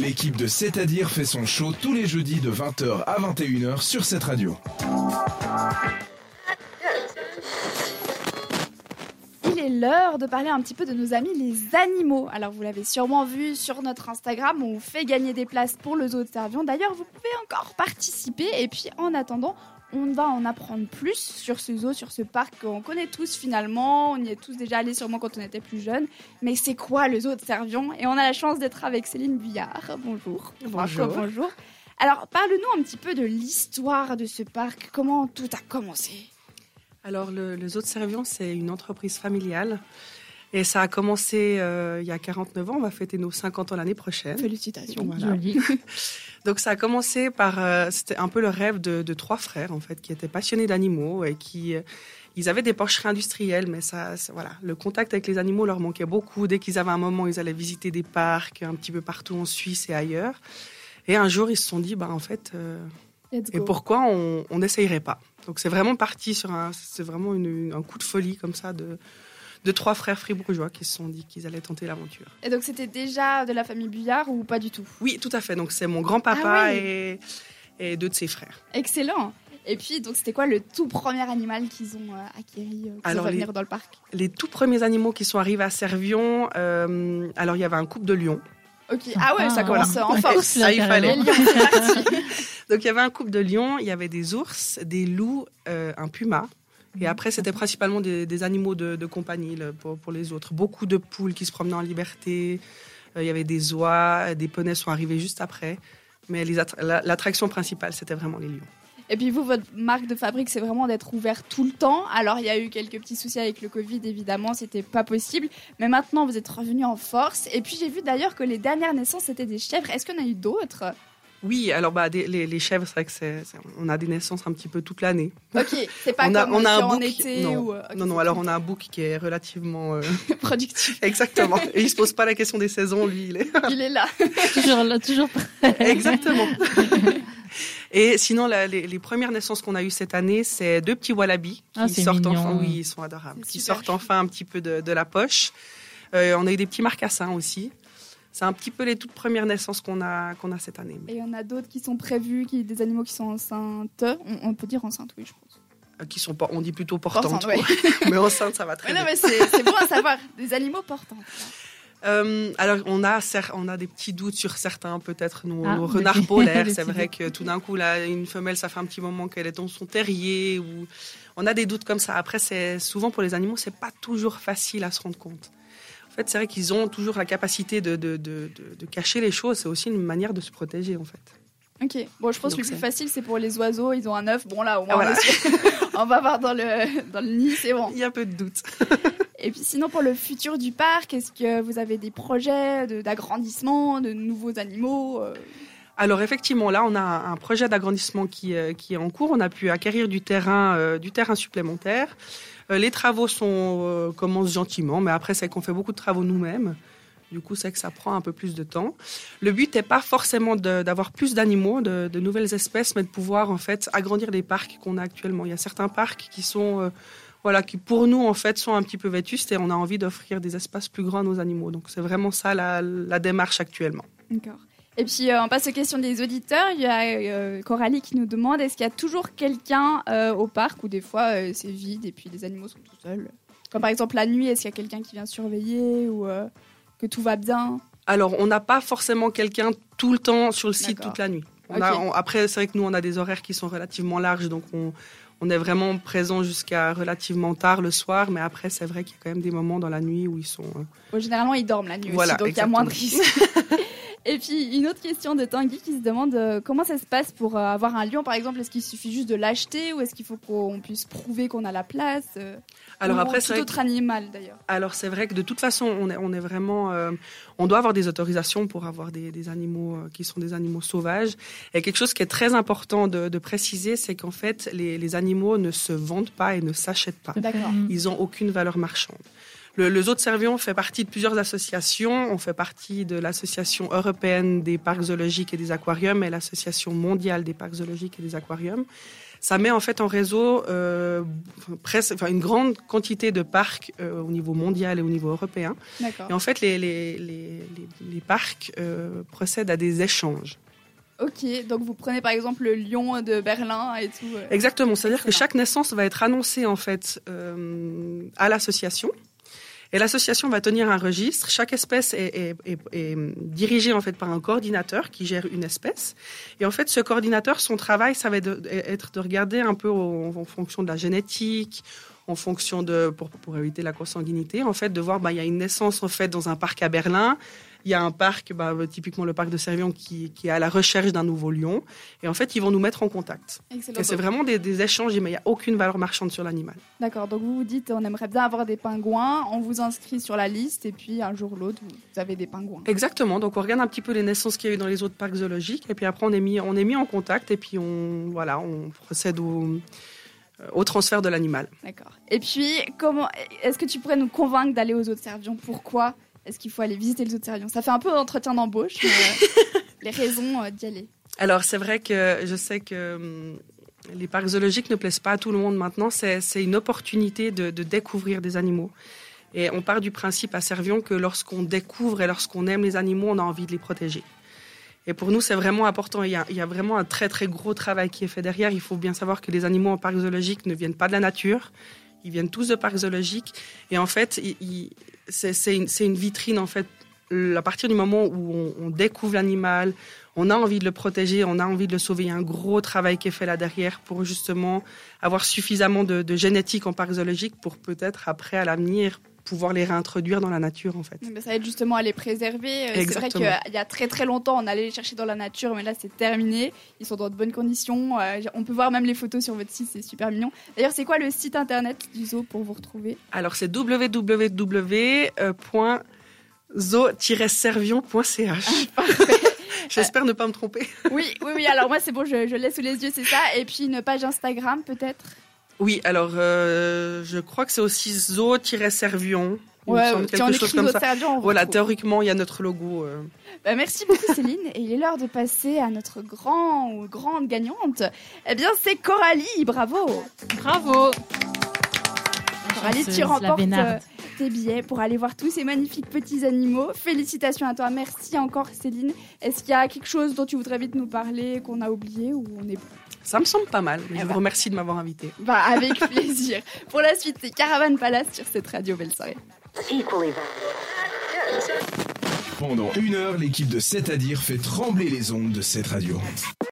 L'équipe de C'est-à-dire fait son show tous les jeudis de 20h à 21h sur cette radio. Il est l'heure de parler un petit peu de nos amis les animaux. Alors vous l'avez sûrement vu sur notre Instagram, on vous fait gagner des places pour le zoo de Servion. D'ailleurs, vous pouvez encore participer et puis en attendant, on va en apprendre plus sur ce zoo, sur ce parc qu'on connaît tous finalement. On y est tous déjà allés sûrement quand on était plus jeunes. Mais c'est quoi le zoo de Servion? Et on a la chance d'être avec Céline Buyard. Bonjour. Bonjour. bonjour. Alors parle-nous un petit peu de l'histoire de ce parc. Comment tout a commencé? Alors le, le zoo de Servion, c'est une entreprise familiale. Et ça a commencé euh, il y a 49 ans. On va fêter nos 50 ans l'année prochaine. Félicitations. Voilà. Donc ça a commencé par, euh, c'était un peu le rêve de, de, trois frères en fait, qui étaient passionnés d'animaux et qui, euh, ils avaient des porcheries industrielles, mais ça, voilà, le contact avec les animaux leur manquait beaucoup. Dès qu'ils avaient un moment, ils allaient visiter des parcs un petit peu partout en Suisse et ailleurs. Et un jour, ils se sont dit, bah en fait, et pourquoi on n'essayerait pas? Donc c'est vraiment parti sur un, c'est vraiment une, un coup de folie comme ça de de trois frères fribourgeois qui se sont dit qu'ils allaient tenter l'aventure. Et donc c'était déjà de la famille Buyard ou pas du tout? Oui, tout à fait. Donc c'est mon grand-papa ah oui. et, et, deux de ses frères. Excellent. Et puis, donc, c'était quoi le tout premier animal qu'ils ont euh, acquéri euh, pour venir dans le parc? Les tout premiers animaux qui sont arrivés à Servion, euh, alors il y avait un couple de lions. Ok. Ah ouais, ça commence voilà. en force. Ça, il fallait. donc il y avait un couple de lions, il y avait des ours, des loups, euh, un puma, et après, c'était principalement des, des animaux de, de compagnie le, pour, pour, les autres. Beaucoup de poules qui se promenaient en liberté. Euh, il y avait des oies, des poneys sont arrivés juste après. Mais l'attraction principale, c'était vraiment les lions. Et puis vous, votre marque de fabrique, c'est vraiment d'être ouvert tout le temps. Alors il y a eu quelques petits soucis avec le Covid, évidemment, c'était pas possible. Mais maintenant, vous êtes revenu en force. Et puis j'ai vu d'ailleurs que les dernières naissances, c'était des chèvres. Est-ce qu'il y en a eu d'autres? Oui, alors bah, des, les, les, chèvres, c'est vrai que c'est, on a des naissances un petit peu toute l'année. Ok, c'est pas on a, comme on a un en été non, ou... okay, non, non, alors on a un bouc qui est relativement... Euh... Productif. Exactement. Et il se pose pas la question des saisons, lui, il est... il est là. toujours là, toujours prêt. Exactement. Et sinon, la, les, les, premières naissances qu'on a eues cette année, c'est deux petits wallabies qui ah, sortent mignon. enfin, oui, ils sont adorables, qui sortent enfin un petit peu de, de la poche. Euh, on a eu des petits marcassins aussi c'est un petit peu les toutes premières naissances qu'on a, qu'on a cette année. Et il y en a d'autres qui sont prévus, qui, des animaux qui sont enceintes. On, on peut dire enceintes, oui, je pense. Euh, qui sont pas, on dit plutôt portantes. Portante, oui. mais enceintes, ça va très mais bien. Non, mais c'est bon à savoir. Des animaux portants. Euh, alors, on a, on a des petits doutes sur certains, peut-être nos, ah, nos renards polaires. C'est vrai que tout d'un coup, là, une femelle, ça fait un petit moment qu'elle est dans son terrier. Ou... On a des doutes comme ça. Après, c'est souvent pour les animaux, c'est pas toujours facile à se rendre compte. Fait, c'est vrai qu'ils ont toujours la capacité de, de, de, de, cacher les choses. C'est aussi une manière de se protéger, en fait. Ok. Bon, je pense Donc que le plus facile, c'est pour les oiseaux. Ils ont un œuf. Bon, là, au moins, ah, voilà. on va voir dans le, dans le nid, c'est bon. Il y a peu de doute. Et puis, sinon, pour le futur du parc, est-ce que vous avez des projets d'agrandissement, de, nouveaux animaux euh... alors effectivement, là, on a un projet d'agrandissement qui, euh, qui, est en cours. On a pu acquérir du terrain, euh, du terrain supplémentaire. Euh, les travaux sont, euh, commencent gentiment, mais après, c'est qu'on fait beaucoup de travaux nous-mêmes. Du coup, c'est que ça prend un peu plus de temps. Le but n'est pas forcément d'avoir plus d'animaux, de, nouvelles espèces, mais de pouvoir en fait agrandir les parcs qu'on a actuellement. Il y a certains parcs qui sont, euh, voilà, qui pour nous en fait sont un petit peu vétustes et on a envie d'offrir des espaces plus grands à nos animaux. Donc c'est vraiment ça la, la démarche actuellement. D'accord. Et puis, euh, on passe aux questions des auditeurs. Il y a euh, Coralie qui nous demande est-ce qu'il y a toujours quelqu'un euh, au parc ou des fois c'est vide et puis les animaux sont tout seuls? Comme par exemple la nuit, est-ce qu'il y a quelqu'un qui vient surveiller ou que tout va bien? Alors, on n'a pas forcément quelqu'un tout le temps sur le site toute la nuit. On okay. a, on, après, c'est vrai que nous, on a des horaires qui sont relativement larges, donc on, on est vraiment présent jusqu'à relativement tard le soir, mais après, c'est vrai qu'il y a quand même des moments dans la nuit où ils sont. Bon, généralement, ils dorment la nuit voilà, aussi, donc il y a moins de risques. Et puis une autre question de Tanguy qui se demande euh, comment ça se passe pour euh, avoir un lion par exemple? Est-ce qu'il suffit juste de l'acheter ou est-ce qu'il faut qu'on puisse prouver qu'on a la place euh, Alors ou après, tout autre que... animal d'ailleurs? Alors c'est vrai que de toute façon, on est, on est vraiment, euh, on doit avoir des autorisations pour avoir des, des animaux euh, qui sont des animaux sauvages. Et quelque chose qui est très important de, de préciser, c'est qu'en fait, les, les, animaux ne se vendent pas et ne s'achètent pas. Ils ont aucune valeur marchande. Le, le Zoo de Servion fait partie de plusieurs associations. On fait partie de l'Association européenne des parcs zoologiques et des aquariums et l'Association mondiale des parcs zoologiques et des aquariums. ça met en fait en réseau euh, presque, enfin, une grande quantité de parcs euh, au niveau mondial et au niveau européen. Et en fait, les, les, les, les, les parcs euh, procèdent à des échanges. Ok, donc vous prenez par exemple le lion de Berlin et tout. Exactement, c'est-à-dire que chaque naissance va être annoncée en fait euh, à l'association. Et l'association va tenir un registre. Chaque espèce est, dirigée en fait par un coordinateur qui gère une espèce. Et en fait, ce coordinateur, son travail, ça va être de, regarder un peu en, en fonction de la génétique, en fonction de pour, pour éviter la consanguinité, en fait, de voir bah il y a une naissance en fait dans un parc à Berlin. Il y a un parc, bah, typiquement le parc de Servion, qui, qui est à la recherche d'un nouveau lion. Et en fait, ils vont nous mettre en contact. Excellent. Et c'est vraiment des, des échanges, mais il n'y a aucune valeur marchande sur l'animal. D'accord, donc vous vous dites on aimerait bien avoir des pingouins, on vous inscrit sur la liste et puis un jour ou l'autre vous avez des pingouins. Exactement. Donc on regarde un petit peu les naissances qu'il y a eu dans les autres parcs zoologiques, et puis après on est mis, on est mis en contact, et puis on, voilà, on procède au, euh, au transfert de l'animal. D'accord. Et puis comment est-ce que tu pourrais nous convaincre d'aller aux autres servions Pourquoi? Est-ce qu'il faut aller visiter les autres servions Ça fait un peu d'entretien d'embauche, mais euh, les raisons euh, d'y aller. Alors c'est vrai que je sais que hum, les parcs zoologiques ne plaisent pas à tout le monde maintenant. C'est c'est une opportunité de, de découvrir des animaux. Et on part du principe à Servion que lorsqu'on découvre et lorsqu'on aime les animaux, on a envie de les protéger. Et pour nous, c'est vraiment important. Il y, a, il y a vraiment un très très gros travail qui est fait derrière. Il faut bien savoir que les animaux en parc zoologique ne viennent pas de la nature. Ils viennent tous de parcs zoologiques. Et en fait, c'est une, vitrine en fait. À partir du moment où on, on découvre l'animal, on a envie de le protéger, on a envie de le sauver. Il y a un gros travail qui est fait là derrière pour justement avoir suffisamment de, de génétique en parc zoologique pour peut-être après à l'avenir pouvoir les réintroduire dans la nature en fait. Mais ça aide justement à les préserver. Euh, C'est vrai qu'il y a très très longtemps, on allait les chercher dans la nature, mais là c'est terminé. Ils sont dans de bonnes conditions. Euh, on peut voir même les photos sur votre site, c'est super mignon. D'ailleurs, c'est quoi le site internet du zoo pour vous retrouver? Alors c'est www.zo-servion.ch. J'espère ne pas me tromper. Oui, oui, oui. Alors moi c'est bon, je, je l'ai sous les yeux, c'est ça. Et puis une page Instagram peut-être? Oui, alors euh, je crois que c'est aussi zo-servion. On quelque chose comme ça. vous Voilà, retrouve. théoriquement, il y a notre logo. euh. Bah, merci beaucoup Céline. Et il est l'heure de passer à notre grand ou grande gagnante. Eh bien c'est Coralie, bravo. Bravo Coralie, tu remportes tes billets pour aller voir tous ces magnifiques petits animaux. Félicitations à toi. Merci encore Céline. Est-ce qu'il y a quelque chose dont tu voudrais vite nous parler, qu'on a oublié ou on est Ça me semble pas mal. mais Eh je ben. vous remercie de m'avoir invité. Bah avec plaisir. Pour la suite, c'est Caravane Palace sur cette radio. Belle soirée. Pendant une heure, l'équipe de 7 à dire fait trembler les ondes de cette radio.